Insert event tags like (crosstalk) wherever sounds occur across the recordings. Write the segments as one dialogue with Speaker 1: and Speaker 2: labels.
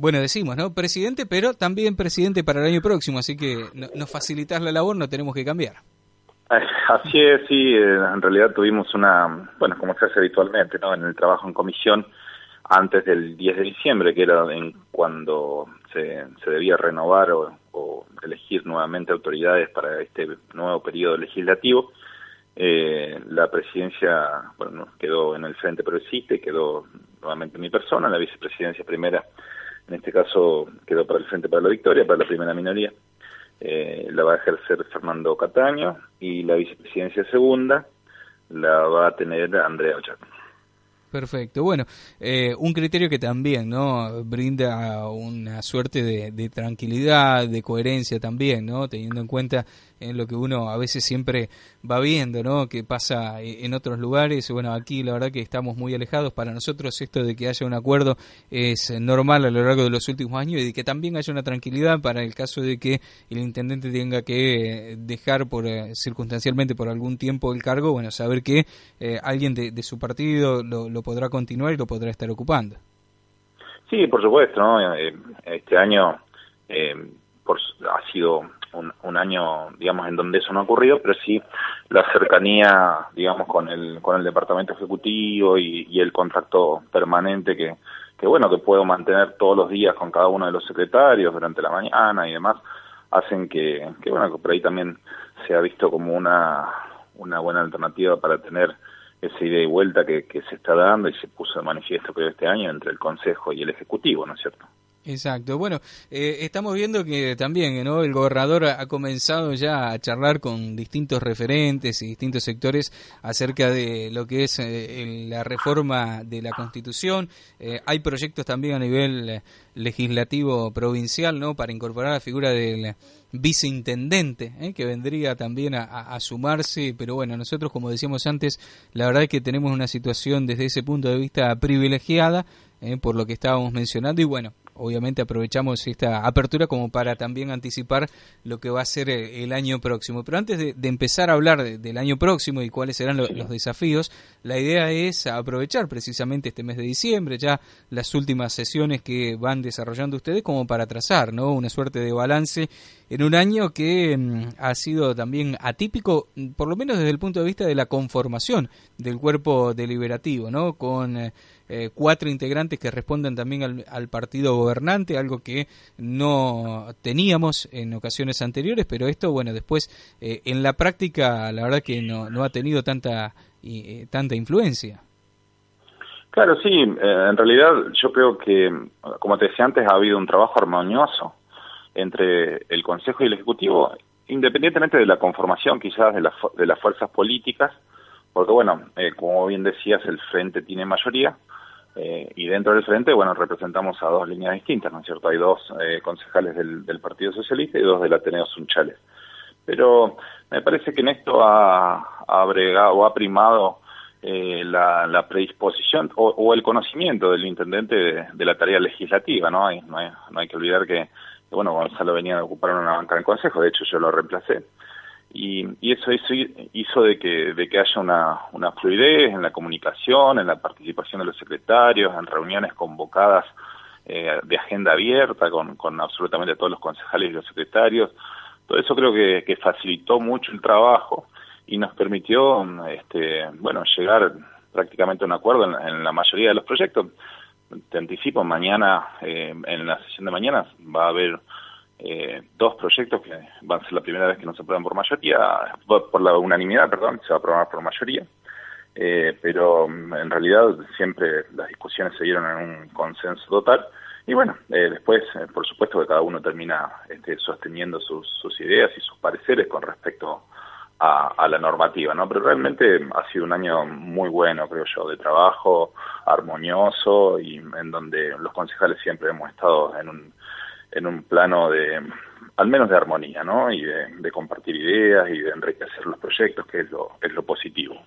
Speaker 1: bueno, decimos, ¿no? Presidente, pero también presidente para el año próximo, así que nos facilitas la labor, no tenemos que cambiar.
Speaker 2: Así es, sí, eh, en realidad tuvimos una, bueno, como se hace habitualmente, ¿no? En el trabajo en comisión, antes del 10 de diciembre, que era en cuando se, se debía renovar o, elegir nuevamente autoridades para este nuevo periodo legislativo, eh, la presidencia bueno, quedó en el Frente Progresista y quedó nuevamente mi persona, la vicepresidencia primera, en este caso quedó para el Frente para la Victoria, para la primera minoría, eh, la va a ejercer Fernando Cataño y la vicepresidencia segunda la va a tener Andrea Ochaco.
Speaker 1: Perfecto. Bueno, eh, un criterio que también no brinda una suerte de, tranquilidad, de coherencia también, no teniendo en cuenta en lo que uno a veces siempre va viendo, ¿no? Que pasa e, en otros lugares. Bueno, aquí la verdad que estamos muy alejados. Para nosotros esto de que haya un acuerdo es normal a lo largo de los últimos años y de que también haya una tranquilidad para el caso de que el intendente tenga que dejar por eh, circunstancialmente por algún tiempo el cargo. Bueno, saber que eh, alguien de, su partido lo, podrá continuar y lo podrá estar ocupando.
Speaker 2: Sí, por supuesto, ¿no? Eh, este año por, ha sido un, año, digamos, en donde eso no ha ocurrido, pero sí la cercanía, digamos, con el, con el departamento ejecutivo y, el contacto permanente que, que, bueno, que puedo mantener todos los días con cada uno de los secretarios durante la mañana y demás, hacen que, que bueno, que por ahí también se ha visto como una, una buena alternativa para tener esa idea y vuelta que, que se está dando y se puso de manifiesto que este año entre el Consejo y el Ejecutivo, ¿no es cierto?
Speaker 1: Exacto. Bueno, eh, estamos viendo que también el gobernador ha comenzado ya a charlar con distintos referentes y distintos sectores acerca de lo que es eh, la reforma de la Constitución. Eh, hay proyectos también a nivel legislativo provincial ¿no? para incorporar la figura del viceintendente, que vendría también a, sumarse. Pero bueno, nosotros, como decíamos antes, la verdad es que tenemos una situación desde ese punto de vista privilegiada. por lo que estábamos mencionando y bueno, obviamente aprovechamos esta apertura como para también anticipar lo que va a ser eh, el año próximo. Pero antes de, empezar a hablar del año próximo y cuáles serán los desafíos, la idea es aprovechar precisamente este mes de diciembre, ya las últimas sesiones que van desarrollando ustedes como para trazar ¿no? una suerte de balance en un año que mm, ha sido también atípico, por lo menos desde el punto de vista de la conformación del cuerpo deliberativo, ¿no? con eh, eh, cuatro integrantes que respondan también al, partido gobernante, algo que no teníamos en ocasiones anteriores, pero esto, bueno, después eh, en la práctica la verdad que no, ha tenido tanta, eh, tanta influencia.
Speaker 2: Claro, sí, en realidad yo creo que, como te decía antes, ha habido un trabajo armonioso entre el Consejo y el Ejecutivo, independientemente de la conformación quizás de, de las fuerzas políticas, porque bueno, como bien decías, el Frente tiene mayoría, eh, y dentro del frente, bueno, representamos a dos líneas distintas, ¿no es cierto? Hay dos eh, concejales del, Partido Socialista y dos del Ateneo Sunchales. Pero me parece que en esto ha, ha bregado o ha primado eh, la, predisposición o, el conocimiento del intendente de, la tarea legislativa, ¿no? Hay, no, hay, no hay que olvidar que, bueno, Gonzalo venía a ocupar una banca en Consejo, de hecho yo lo reemplacé y, y eso hizo, hizo, de, que, de que haya una, una fluidez en la comunicación, en la participación de los secretarios, en reuniones convocadas eh, de agenda abierta con, con absolutamente todos los concejales y los secretarios. Todo eso creo que, que facilitó mucho el trabajo y nos permitió este, bueno, llegar prácticamente a un acuerdo en, la mayoría de los proyectos. Te anticipo, mañana, eh, en la sesión de mañana va a haber eh, dos proyectos que van a ser la primera vez que no se aprueban por mayoría, por la unanimidad, perdón, se va a aprobar por mayoría, eh, pero mm, en realidad siempre las discusiones se dieron en un consenso total. Y bueno, eh, después, por supuesto que cada uno termina este, sosteniendo sus, sus ideas y sus pareceres con respecto a, a, la normativa, ¿no? Pero realmente ha sido un año muy bueno, creo yo, de trabajo armonioso y en donde los concejales siempre hemos estado en un en un plano de, al menos de armonía, ¿no? Y de, compartir ideas y de enriquecer los proyectos, que es lo, es lo positivo.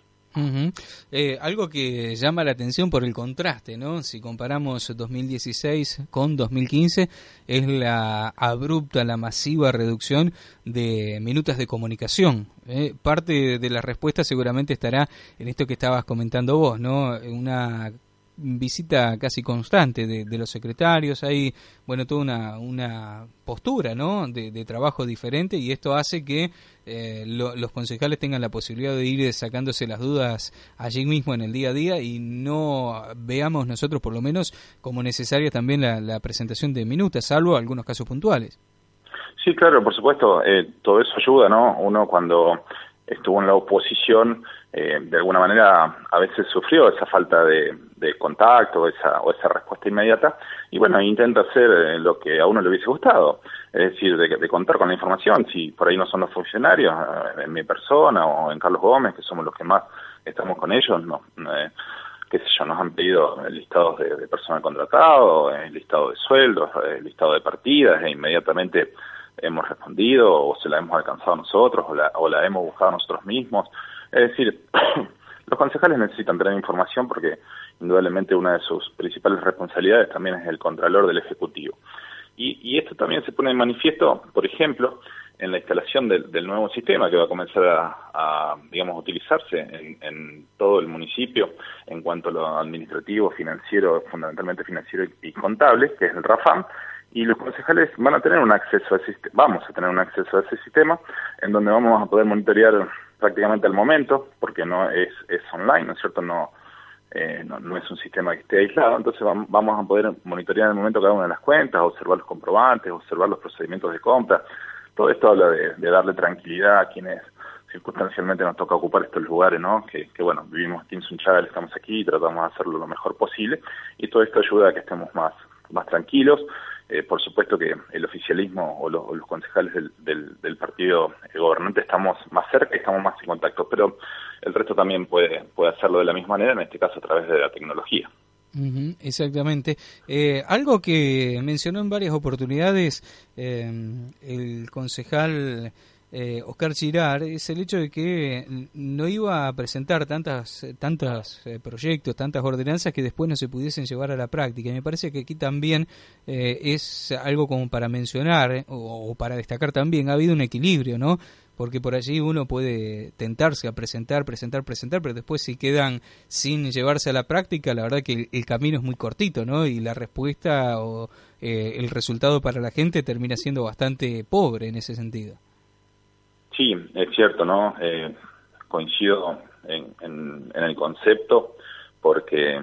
Speaker 1: Eh, algo que llama la atención por el contraste, ¿no? Si comparamos 2016 con 2015, es la abrupta, la masiva reducción de minutos de comunicación. ¿eh? Parte de la respuesta seguramente estará en esto que estabas comentando vos, ¿no? Una visita casi constante de, los secretarios, hay, bueno, toda una, una postura, ¿no?, de, trabajo diferente y esto hace que eh, los concejales tengan la posibilidad de ir sacándose las dudas allí mismo en el día a día y no veamos nosotros, por lo menos, como necesaria también la, presentación de minutas, salvo algunos casos puntuales.
Speaker 2: Sí, claro, por supuesto, eh, todo eso ayuda, ¿no? Uno cuando estuvo en la oposición, eh, de alguna manera a veces sufrió esa falta de, contacto esa, o esa respuesta inmediata y bueno, intenta hacer eh, lo que a uno le hubiese gustado, es decir, de, contar con la información, si por ahí no son los funcionarios, eh, en mi persona o en Carlos Gómez, que somos los que más estamos con ellos, no, qué sé yo, nos han pedido listados de, de personal contratado, listado de sueldos, listado de partidas e inmediatamente hemos respondido o se la hemos alcanzado nosotros o la, o la hemos buscado nosotros mismos. Es decir, (clears throat) los concejales necesitan tener información porque indudablemente una de sus principales responsabilidades también es el contralor del Ejecutivo. Y, y esto también se pone en manifiesto, por ejemplo, en la instalación del, nuevo sistema que va a comenzar a, a digamos, utilizarse en, en, todo el municipio en cuanto a lo administrativo, financiero, fundamentalmente financiero y, y contable, que es el RAFAM, y los concejales van a tener un acceso a ese, vamos a tener un acceso a ese sistema en donde vamos a poder monitorear prácticamente al momento porque no es, es online, ¿no es cierto? No, eh, no, es un sistema que esté aislado, entonces vamos a poder monitorear en el momento cada una de las cuentas, observar los comprobantes, observar los procedimientos de compra. Todo esto habla de, darle tranquilidad a quienes circunstancialmente nos toca ocupar estos lugares, ¿no? Que, que bueno, vivimos aquí en Sunchal, estamos aquí y tratamos de hacerlo lo mejor posible y todo esto ayuda a que estemos más, más tranquilos. Eh, por supuesto que el oficialismo o, los concejales del, del, partido gobernante estamos más cerca y estamos más en contacto, pero el resto también puede, puede hacerlo de la misma manera, en este caso a través de la tecnología.
Speaker 1: exactamente. Eh, algo que mencionó en varias oportunidades eh, el concejal eh, Oscar Girar es el hecho de que no iba a presentar tantas tantos eh, proyectos, tantas ordenanzas que después no se pudiesen llevar a la práctica. Y me parece que aquí también eh, es algo como para mencionar o, para destacar también. Ha habido un equilibrio, ¿no? Porque por allí uno puede tentarse a presentar, presentar, presentar, pero después si quedan sin llevarse a la práctica, la verdad que el, camino es muy cortito, ¿no? Y la respuesta o el resultado para la gente termina siendo bastante pobre en ese sentido.
Speaker 2: Sí, es cierto, ¿no? Eh, coincido en, el concepto porque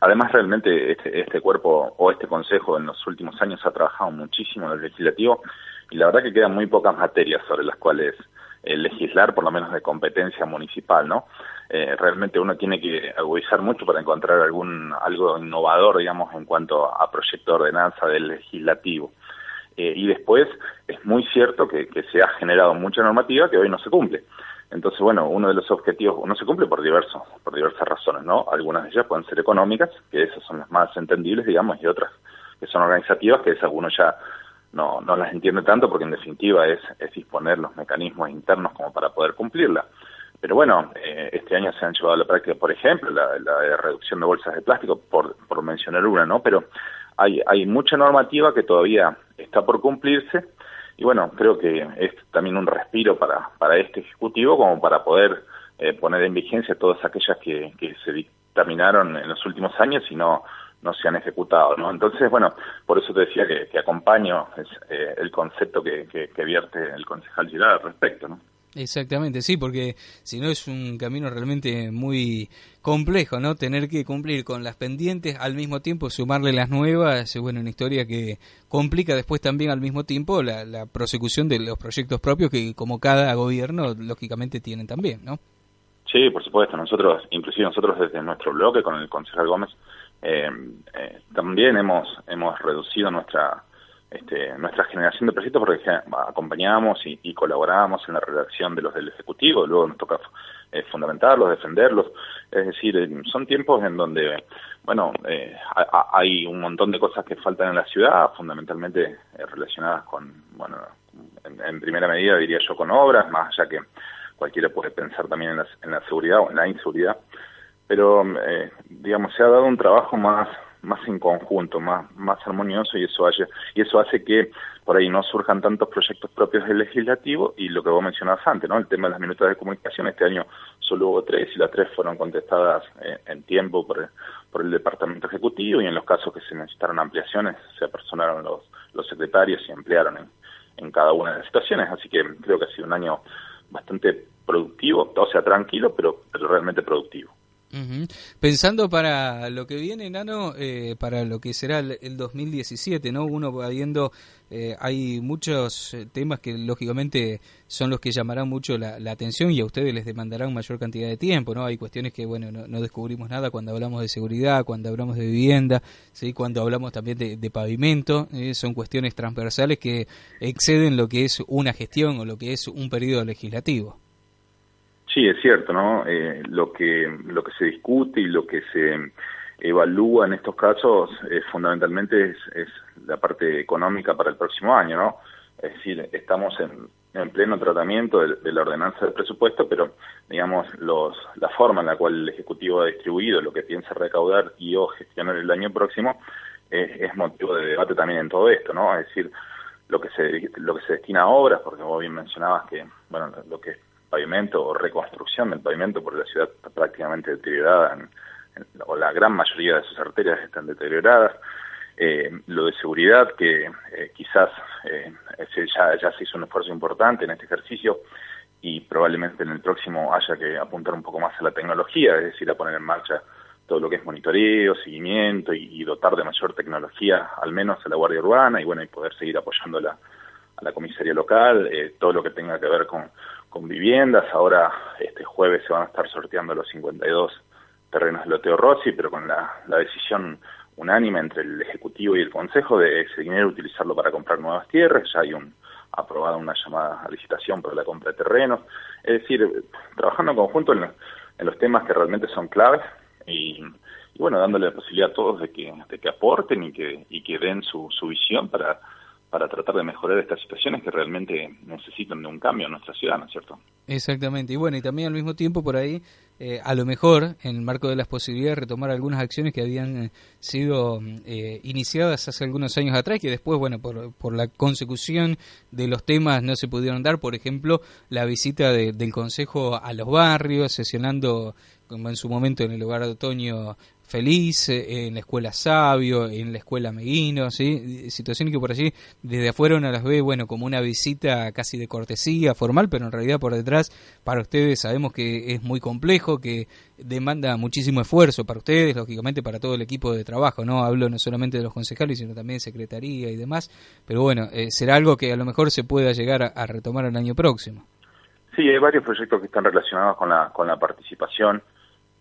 Speaker 2: además realmente este, este cuerpo o este consejo en los últimos años ha trabajado muchísimo en el legislativo y la verdad que quedan muy pocas materias sobre las cuales eh, legislar, por lo menos de competencia municipal, ¿no? Eh, realmente uno tiene que agudizar mucho para encontrar algún algo innovador, digamos, en cuanto a proyecto de ordenanza del legislativo. Eh, y después es muy cierto que, se ha generado mucha normativa que hoy no se cumple. Entonces, bueno, uno de los objetivos no se cumple por diversos, por diversas razones, ¿no? Algunas de ellas pueden ser económicas, que esas son las más entendibles, digamos, y otras que son organizativas, que esas uno ya no, no las entiende tanto porque en definitiva es, es disponer los mecanismos internos como para poder cumplirla. Pero bueno, eh, este año se han llevado a la práctica, por ejemplo, la, la, reducción de bolsas de plástico, por, por mencionar una, ¿no? Pero hay, hay mucha normativa que todavía está por cumplirse y bueno, creo que es también un respiro para, para este Ejecutivo como para poder eh, poner en vigencia todas aquellas que, que se dictaminaron en los últimos años y no, no se han ejecutado, ¿no? Entonces, bueno, por eso te decía que, acompaño eh, el concepto que, que, que, vierte el concejal Girard al respecto, ¿no?
Speaker 1: Exactamente, sí, porque si no es un camino realmente muy complejo, ¿no? Tener que cumplir con las pendientes al mismo tiempo, sumarle las nuevas, bueno, una historia que complica después también al mismo tiempo la, la prosecución de los proyectos propios que como cada gobierno lógicamente tienen también, ¿no?
Speaker 2: Sí, por supuesto, nosotros, inclusive nosotros desde nuestro bloque con el concejal Gómez, eh, eh, también hemos, hemos reducido nuestra este, nuestra generación de proyectos porque acompañamos y, y, colaboramos en la redacción de los del Ejecutivo, luego nos toca eh, fundamentarlos, defenderlos, es decir, eh, son tiempos en donde, bueno, eh, hay un montón de cosas que faltan en la ciudad, fundamentalmente eh, relacionadas con, bueno, en, primera medida diría yo con obras, más allá que cualquiera puede pensar también en la, en la seguridad o en la inseguridad, pero digamos, se ha dado un trabajo más más en conjunto, más, más armonioso y eso hace, y eso hace que por ahí no surjan tantos proyectos propios del legislativo y lo que vos mencionabas antes, ¿no? El tema de las minutas de comunicación, este año solo hubo tres y las tres fueron contestadas eh, en tiempo por, por el Departamento Ejecutivo y en los casos que se necesitaron ampliaciones se apersonaron los, los secretarios y emplearon en, en cada una de las situaciones, así que creo que ha sido un año bastante productivo, o sea, tranquilo, pero, pero realmente productivo.
Speaker 1: Pensando para lo que viene, Nano, eh, para lo que será el, 2017, ¿no? Uno va viendo, eh, hay muchos eh, temas que lógicamente son los que llamarán mucho la, atención y a ustedes les demandarán mayor cantidad de tiempo, ¿no? Hay cuestiones que, bueno, no, descubrimos nada cuando hablamos de seguridad, cuando hablamos de vivienda, ¿sí? Cuando hablamos también de, pavimento, son cuestiones transversales que exceden lo que es una gestión o lo que es un periodo legislativo.
Speaker 2: Sí, es cierto, ¿no? Eh, lo que lo que se discute y lo que se evalúa en estos casos es, fundamentalmente es, la parte económica para el próximo año, ¿no? Es decir, estamos en, en pleno tratamiento de, la ordenanza del presupuesto, pero digamos los la forma en la cual el ejecutivo ha distribuido lo que piensa recaudar y o gestionar el año próximo es motivo de debate también en todo esto, ¿no? Es decir, lo que se lo que se destina a obras, porque vos bien mencionabas que bueno lo que pavimento o reconstrucción del pavimento, porque la ciudad está prácticamente deteriorada, o la gran mayoría de sus arterias están deterioradas. Eh, lo de seguridad, que eh, quizás eh, ya, ya se hizo un esfuerzo importante en este ejercicio y probablemente en el próximo haya que apuntar un poco más a la tecnología, es decir, a poner en marcha todo lo que es monitoreo, seguimiento y, dotar de mayor tecnología, al menos a la Guardia Urbana, y bueno, y poder seguir apoyando a la comisaría local, todo lo que tenga que ver con, con viviendas. Ahora, este jueves se van a estar sorteando los 52 terrenos de Loteo Rossi, pero con la, decisión unánime entre el Ejecutivo y el Consejo de ese dinero utilizarlo para comprar nuevas tierras. Ya hay un aprobada una llamada a licitación para la compra de terrenos. Es decir, trabajando en conjunto en, los temas que realmente son claves y, bueno, dándole la posibilidad a todos de que, de que aporten y que, y que den su, su visión para para tratar de mejorar estas situaciones que realmente necesitan de un cambio en nuestra ciudad, ¿no es cierto?
Speaker 1: Exactamente, y bueno, y también al mismo tiempo por ahí, eh, a lo mejor, en el marco de las posibilidades, retomar algunas acciones que habían eh, sido eh, iniciadas hace algunos años atrás, que después, bueno, por, por la consecución de los temas no se pudieron dar, por ejemplo, la visita del Consejo a los barrios, sesionando como en su momento en el hogar de otoño feliz, eh, en la escuela Sabio, en la escuela Meguino, ¿sí? situaciones que por allí desde afuera uno las ve, bueno, como una visita casi de cortesía formal, pero en realidad por detrás para ustedes sabemos que es muy complejo, que demanda muchísimo esfuerzo para ustedes, lógicamente para todo el equipo de trabajo, no hablo no solamente de los concejales, sino también de secretaría y demás, pero bueno, eh, será algo que a lo mejor se pueda llegar a, retomar el año próximo.
Speaker 2: Sí, hay varios proyectos que están relacionados con la, con la participación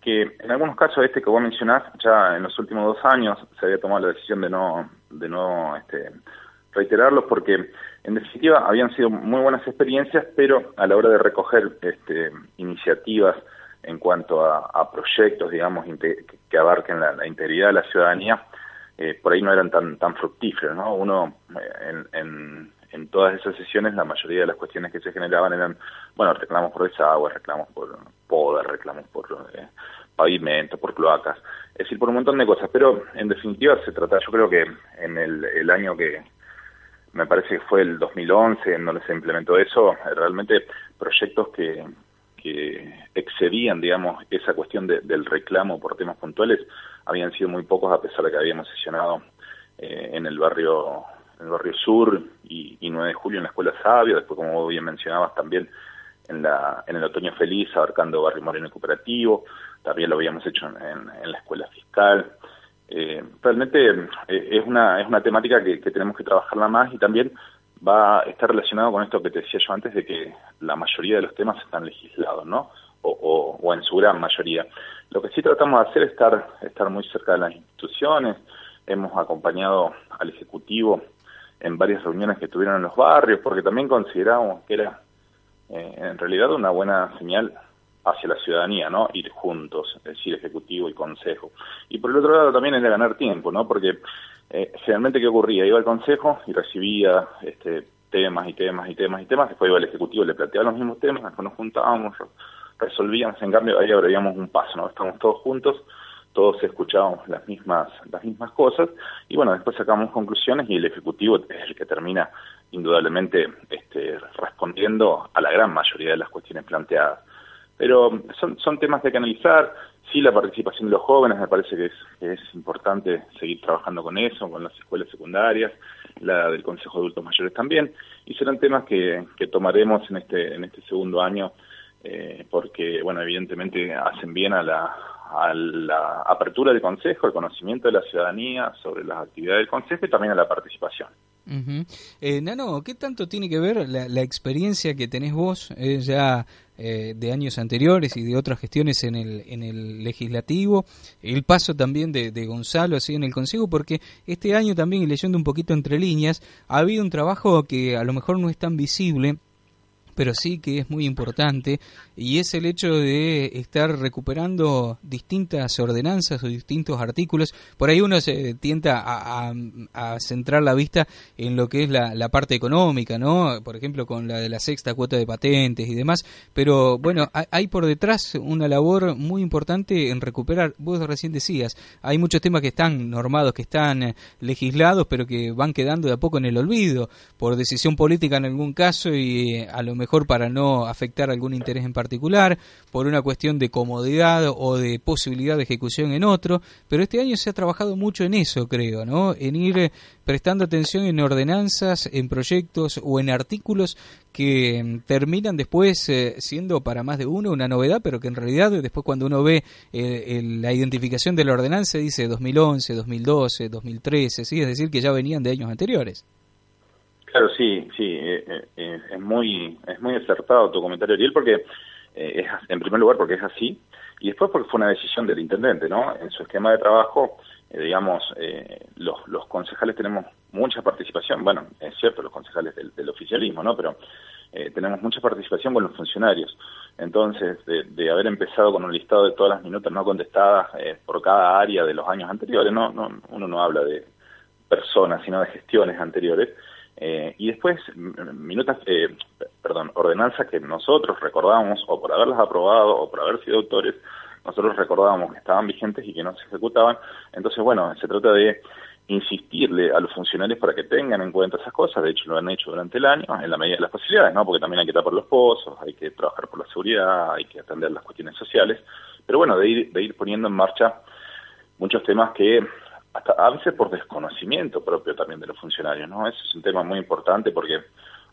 Speaker 2: que en algunos casos este que vos mencionás, ya en los últimos dos años se había tomado la decisión de no, de no este, reiterarlos porque en definitiva habían sido muy buenas experiencias, pero a la hora de recoger este, iniciativas en cuanto a, proyectos, digamos, que abarquen la, integridad de la ciudadanía, eh, por ahí no eran tan tan fructíferos, ¿no? Uno eh, en, en, todas esas sesiones la mayoría de las cuestiones que se generaban eran, bueno, reclamos por desagüe, reclamos por poder, reclamos por eh, pavimento, por cloacas, es decir, por un montón de cosas, pero en definitiva se trata, yo creo que en el, el año que me parece que fue el 2011 en donde se implementó eso, realmente proyectos que, que excedían, digamos, esa cuestión del reclamo por temas puntuales, habían sido muy pocos a pesar de que habíamos sesionado eh, en el barrio en el barrio sur y, y 9 de julio en la escuela Sabio, después como bien mencionabas también en la en el otoño feliz abarcando barrio Moreno y Cooperativo, también lo habíamos hecho en, la escuela fiscal. Eh, realmente eh, es una es una temática que, que tenemos que trabajarla más y también va a relacionado con esto que te decía yo antes de que la mayoría de los temas están legislados, ¿no? O, o, en su gran mayoría. Lo que sí tratamos de hacer es estar, estar muy cerca de las instituciones. Hemos acompañado al Ejecutivo en varias reuniones que tuvieron en los barrios, porque también consideramos que era eh, en realidad una buena señal hacia la ciudadanía, ¿no? Ir juntos, es decir, Ejecutivo y Consejo. Y por el otro lado también de ganar tiempo, ¿no? Porque eh, generalmente, ¿qué ocurría? Iba al Consejo y recibía este, temas y temas y temas y temas, después iba al Ejecutivo, le planteaba los mismos temas, después nos juntábamos, resolvíamos, en cambio ahí abríamos un paso, ¿no? Estamos todos juntos, todos escuchábamos las mismas, las mismas cosas, y bueno, después sacamos conclusiones y el Ejecutivo es el que termina indudablemente este, respondiendo a la gran mayoría de las cuestiones planteadas. Pero son, son temas hay que analizar, sí la participación de los jóvenes me parece que es, que es importante seguir trabajando con eso, con las escuelas secundarias, la del Consejo de Adultos Mayores también, y serán temas que, que tomaremos en este, en este segundo año, eh, porque, bueno, evidentemente hacen bien a la, a la apertura del Consejo, al conocimiento de la ciudadanía sobre las actividades del Consejo y también a la participación.
Speaker 1: eh, Nano, ¿qué tanto tiene que ver la, la experiencia que tenés vos eh, ya eh, de años anteriores y de otras gestiones en el, en el legislativo, el paso también de, de Gonzalo así en el Consejo, porque este año también, y leyendo un poquito entre líneas, ha habido un trabajo que a lo mejor no es tan visible, pero sí que es muy importante y es el hecho de estar recuperando distintas ordenanzas o distintos artículos. Por ahí uno se tienta a, centrar la vista en lo que es la, la, parte económica, ¿no? Por ejemplo, con la de la sexta cuota de patentes y demás. Pero bueno, hay por detrás una labor muy importante en recuperar. Vos recién decías, hay muchos temas que están normados, que están eh, legislados, pero que van quedando de a poco en el olvido por decisión política en algún caso y eh, a lo mejor para no afectar algún interés en particular por una cuestión de comodidad o de posibilidad de ejecución en otro, pero este año se ha trabajado mucho en eso, creo, ¿no? En ir eh, prestando atención en ordenanzas, en proyectos o en artículos que mm, terminan después eh, siendo para más de uno una novedad, pero que en realidad después cuando uno ve eh, el, la identificación de la ordenanza dice 2011, 2012, 2013, ¿sí? es decir, que ya venían de años anteriores.
Speaker 2: Claro, sí, sí, eh, eh, es muy es muy acertado tu comentario, Ariel, porque eh, es, en primer lugar porque es así, y después porque fue una decisión del intendente, ¿no? En su esquema de trabajo, eh, digamos, eh, los, los concejales tenemos mucha participación, bueno, es cierto, los concejales del, del oficialismo, ¿no? Pero eh, tenemos mucha participación con los funcionarios. Entonces, de, de, haber empezado con un listado de todas las minutas no contestadas eh, por cada área de los años anteriores, no, no uno no habla de personas, sino de gestiones anteriores, eh, y después, minutas, eh, perdón, ordenanzas que nosotros recordábamos, o por haberlas aprobado, o por haber sido autores, nosotros recordábamos que estaban vigentes y que no se ejecutaban. Entonces, bueno, se trata de insistirle a los funcionarios para que tengan en cuenta esas cosas. De hecho, lo han hecho durante el año, en la medida de las posibilidades, ¿no? Porque también hay que tapar los pozos, hay que trabajar por la seguridad, hay que atender las cuestiones sociales. Pero bueno, de ir, de ir poniendo en marcha muchos temas que hasta a veces por desconocimiento propio también de los funcionarios, ¿no? Ese es un tema muy importante porque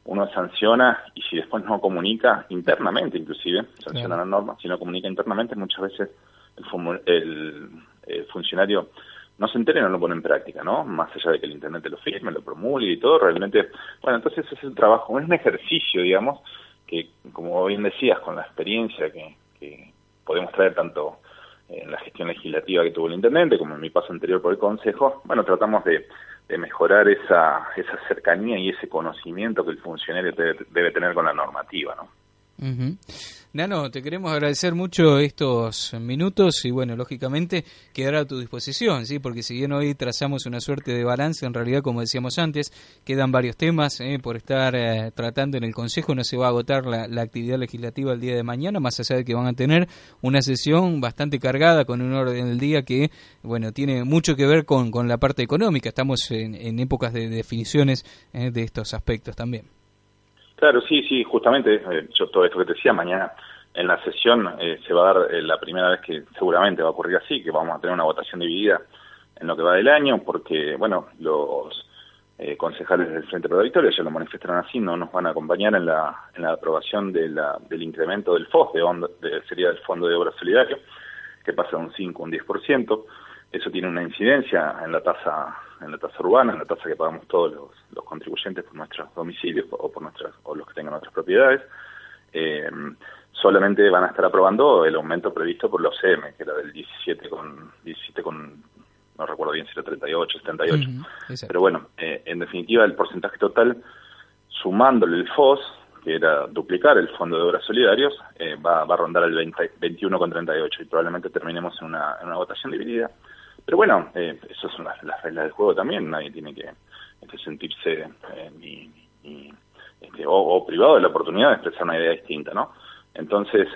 Speaker 2: uno sanciona y si después no comunica internamente, inclusive, sanciona la norma, si no comunica internamente, muchas veces el, el, el funcionario no se entera y no lo pone en práctica, ¿no? Más allá de que el Internet lo firme, lo promulgue y todo, realmente, bueno, entonces es el trabajo, es un ejercicio, digamos, que como bien decías, con la experiencia que, que podemos traer tanto en la gestión legislativa que tuvo el intendente, como en mi paso anterior por el Consejo, bueno, tratamos de, de mejorar esa, esa cercanía y ese conocimiento que el funcionario debe, debe tener con la normativa, ¿no?
Speaker 1: Uh. Nano, te queremos agradecer mucho estos minutos y bueno, lógicamente quedará a tu disposición, ¿sí? Porque si bien hoy trazamos una suerte de balance, en realidad, como decíamos antes, quedan varios temas ¿eh? por estar eh, tratando en el Consejo, no se va a agotar la, actividad legislativa el día de mañana, más allá de que van a tener una sesión bastante cargada con un orden del día que, bueno, tiene mucho que ver con, con la parte económica, estamos en, épocas de definiciones ¿eh? de estos aspectos también.
Speaker 2: Claro, sí, sí, justamente yo todo esto que te decía, mañana en la sesión eh, se va a dar eh, la primera vez que seguramente va a ocurrir así, que vamos a tener una votación dividida en lo que va del año, porque, bueno, los eh, concejales del Frente Pro Victoria ya lo manifestaron así, no nos van a acompañar en la, en la aprobación de la, del incremento del FOS, de, onda, de, sería del Fondo de Obra Solidario, que pasa de un 5 a un 10%. Eso tiene una incidencia en la tasa en la tasa urbana, en la tasa que pagamos todos los, los contribuyentes por nuestros domicilios o por nuestras o los que tengan otras propiedades. Eh, solamente van a estar aprobando el aumento previsto por los CM, que era del 17 con 17 con no recuerdo bien si era 38, 78. Uh -huh, Pero bueno, eh, en definitiva el porcentaje total sumándole el FOS, que era duplicar el Fondo de Obras Solidarios, eh, va, va, a rondar el 21,38 y probablemente terminemos en una, en una votación dividida. Pero bueno, eh, esas son las, las, reglas del juego también, nadie tiene que, sentirse eh, ni, ni este, o, o, privado de la oportunidad de expresar una idea distinta, ¿no? Entonces,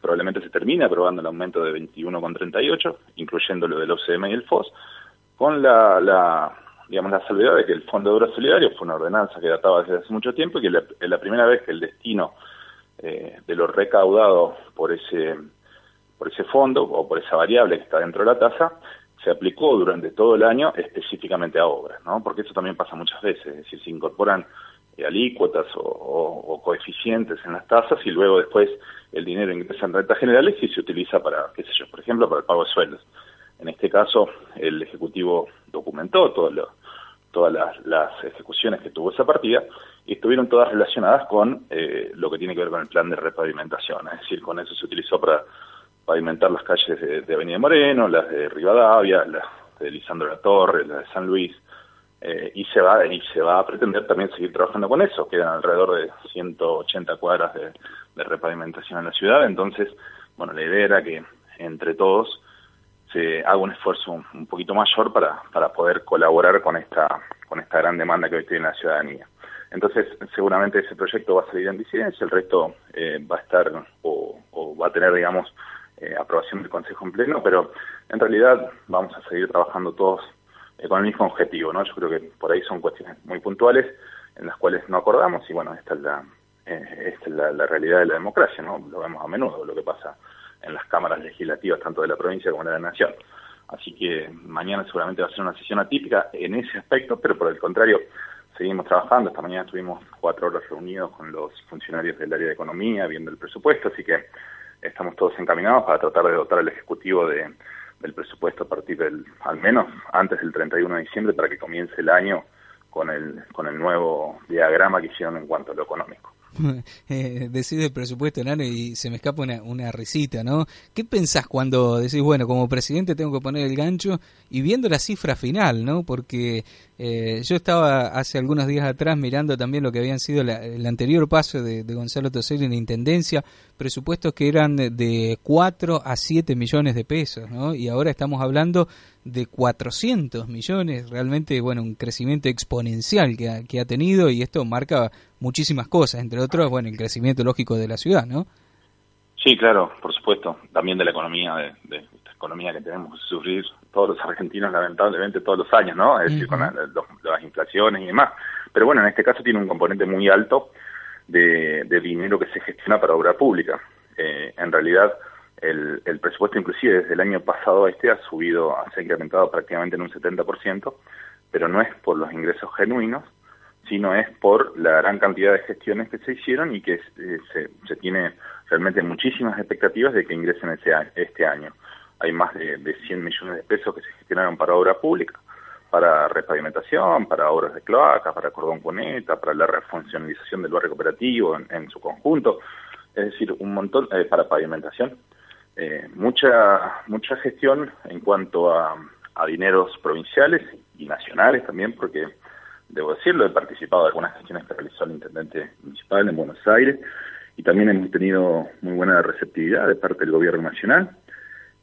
Speaker 2: probablemente se termine aprobando el aumento de 21,38, incluyendo lo del OCM y el FOS, con la, la digamos, la salvedad de que el Fondo de Obras Solidarios fue una ordenanza que databa desde hace mucho tiempo y que es la primera vez que el destino eh, de lo recaudado por ese, por ese fondo o por esa variable que está dentro de la tasa se aplicó durante todo el año específicamente a obras, ¿no? Porque eso también pasa muchas veces, es decir, se incorporan alícuotas o, coeficientes en las tasas y luego después el dinero ingresa en rentas generales y se utiliza para, qué sé yo, por ejemplo, para el pago de sueldos. En este caso, el Ejecutivo documentó todas las, ejecuciones que tuvo esa partida y estuvieron todas relacionadas con eh, lo que tiene que ver con el plan de repavimentación. Es decir, con eso se utilizó para pavimentar las calles de, Avenida Moreno, las de Rivadavia, las de Lisandro La Torre, las de San Luis, eh, y se va y se va a pretender también seguir trabajando con eso. Quedan alrededor de 180 cuadras de, repavimentación en la ciudad, entonces, bueno, la idea era que entre todos se haga un esfuerzo un, poquito mayor para, para poder colaborar con esta, con esta gran demanda que hoy tiene la ciudadanía. Entonces, seguramente ese proyecto va a salir en disidencia, el resto eh, va a estar o, va a tener, digamos, eh, aprobación del Consejo en pleno, pero en realidad vamos a seguir trabajando todos con el mismo objetivo, ¿no? Yo creo que por ahí son cuestiones muy puntuales en las cuales no acordamos y bueno, esta es la, esta es la, la realidad de la democracia, ¿no? Lo vemos a menudo, lo que pasa en las cámaras legislativas, tanto de la provincia como de la nación. Así que mañana seguramente va a ser una sesión atípica en ese aspecto, pero por el contrario, seguimos trabajando. Esta mañana estuvimos cuatro horas reunidos con los funcionarios del área de economía, viendo el presupuesto, así que estamos todos encaminados para tratar de dotar al Ejecutivo de, del presupuesto a partir del, al menos antes del 31 de diciembre, para que comience el año con el, con el nuevo diagrama que hicieron en cuanto a lo económico. (laughs)
Speaker 1: eh, decide el presupuesto, Nano, y se me escapa una, risita, ¿no? ¿Qué pensás cuando decís, bueno, como presidente tengo que poner el gancho y viendo la cifra final, ¿no? Porque eh, yo estaba hace algunos días atrás mirando también lo que habían sido el anterior paso de, Gonzalo Toseri en la Intendencia, presupuestos que eran de 4 a 7 millones de pesos, ¿no? Y ahora estamos hablando de 400 millones, realmente, bueno, un crecimiento exponencial que ha, que ha tenido y esto marca muchísimas cosas, entre otros, bueno, el crecimiento lógico de la ciudad, ¿no?
Speaker 2: Sí, claro, por supuesto, también de la economía, de, esta economía que tenemos que sufrir todos los argentinos lamentablemente todos los años, ¿no? Es decir, con las inflaciones y demás. Pero bueno, en este caso tiene un componente muy alto de, dinero que se gestiona para obra pública. Eh, en realidad, el, presupuesto inclusive desde el año pasado a este ha subido, ha incrementado prácticamente en un 70%, pero no es por los ingresos genuinos, sino es por la gran cantidad de gestiones que se hicieron y que eh, se, se, tiene realmente muchísimas expectativas de que ingresen ese este año. Hay más de, de 100 millones de pesos que se gestionaron para obra pública, para repavimentación, para obras de cloacas, para cordón cuneta, para la refuncionalización del barrio cooperativo en, su conjunto, es decir, un montón eh, para pavimentación. Eh, mucha mucha gestión en cuanto a, a dineros provinciales y nacionales también, porque debo decirlo, he participado de algunas gestiones que realizó el intendente municipal en Buenos Aires y también hemos tenido muy buena receptividad de parte del gobierno nacional.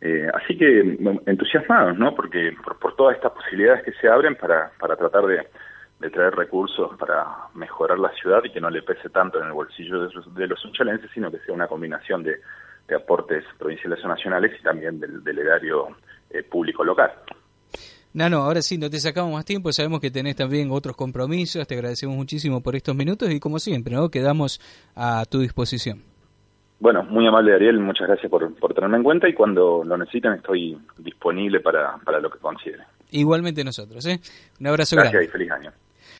Speaker 2: Eh, así que entusiasmados, ¿no? Porque por, todas estas posibilidades que se abren para, para tratar de, traer recursos para mejorar la ciudad y que no le pese tanto en el bolsillo de, de los unchalenses, sino que sea una combinación de, aportes provinciales o nacionales y también del, del erario eh, público local.
Speaker 1: Nano, ahora sí, no te sacamos más tiempo, sabemos que tenés también otros compromisos, te agradecemos muchísimo por estos minutos y como siempre, ¿no? quedamos a tu disposición.
Speaker 2: Bueno, muy amable Ariel, muchas gracias por, por tenerme en cuenta y cuando lo necesiten estoy disponible para, para lo que considere.
Speaker 1: Igualmente nosotros, ¿eh? Un abrazo
Speaker 2: gracias y feliz año.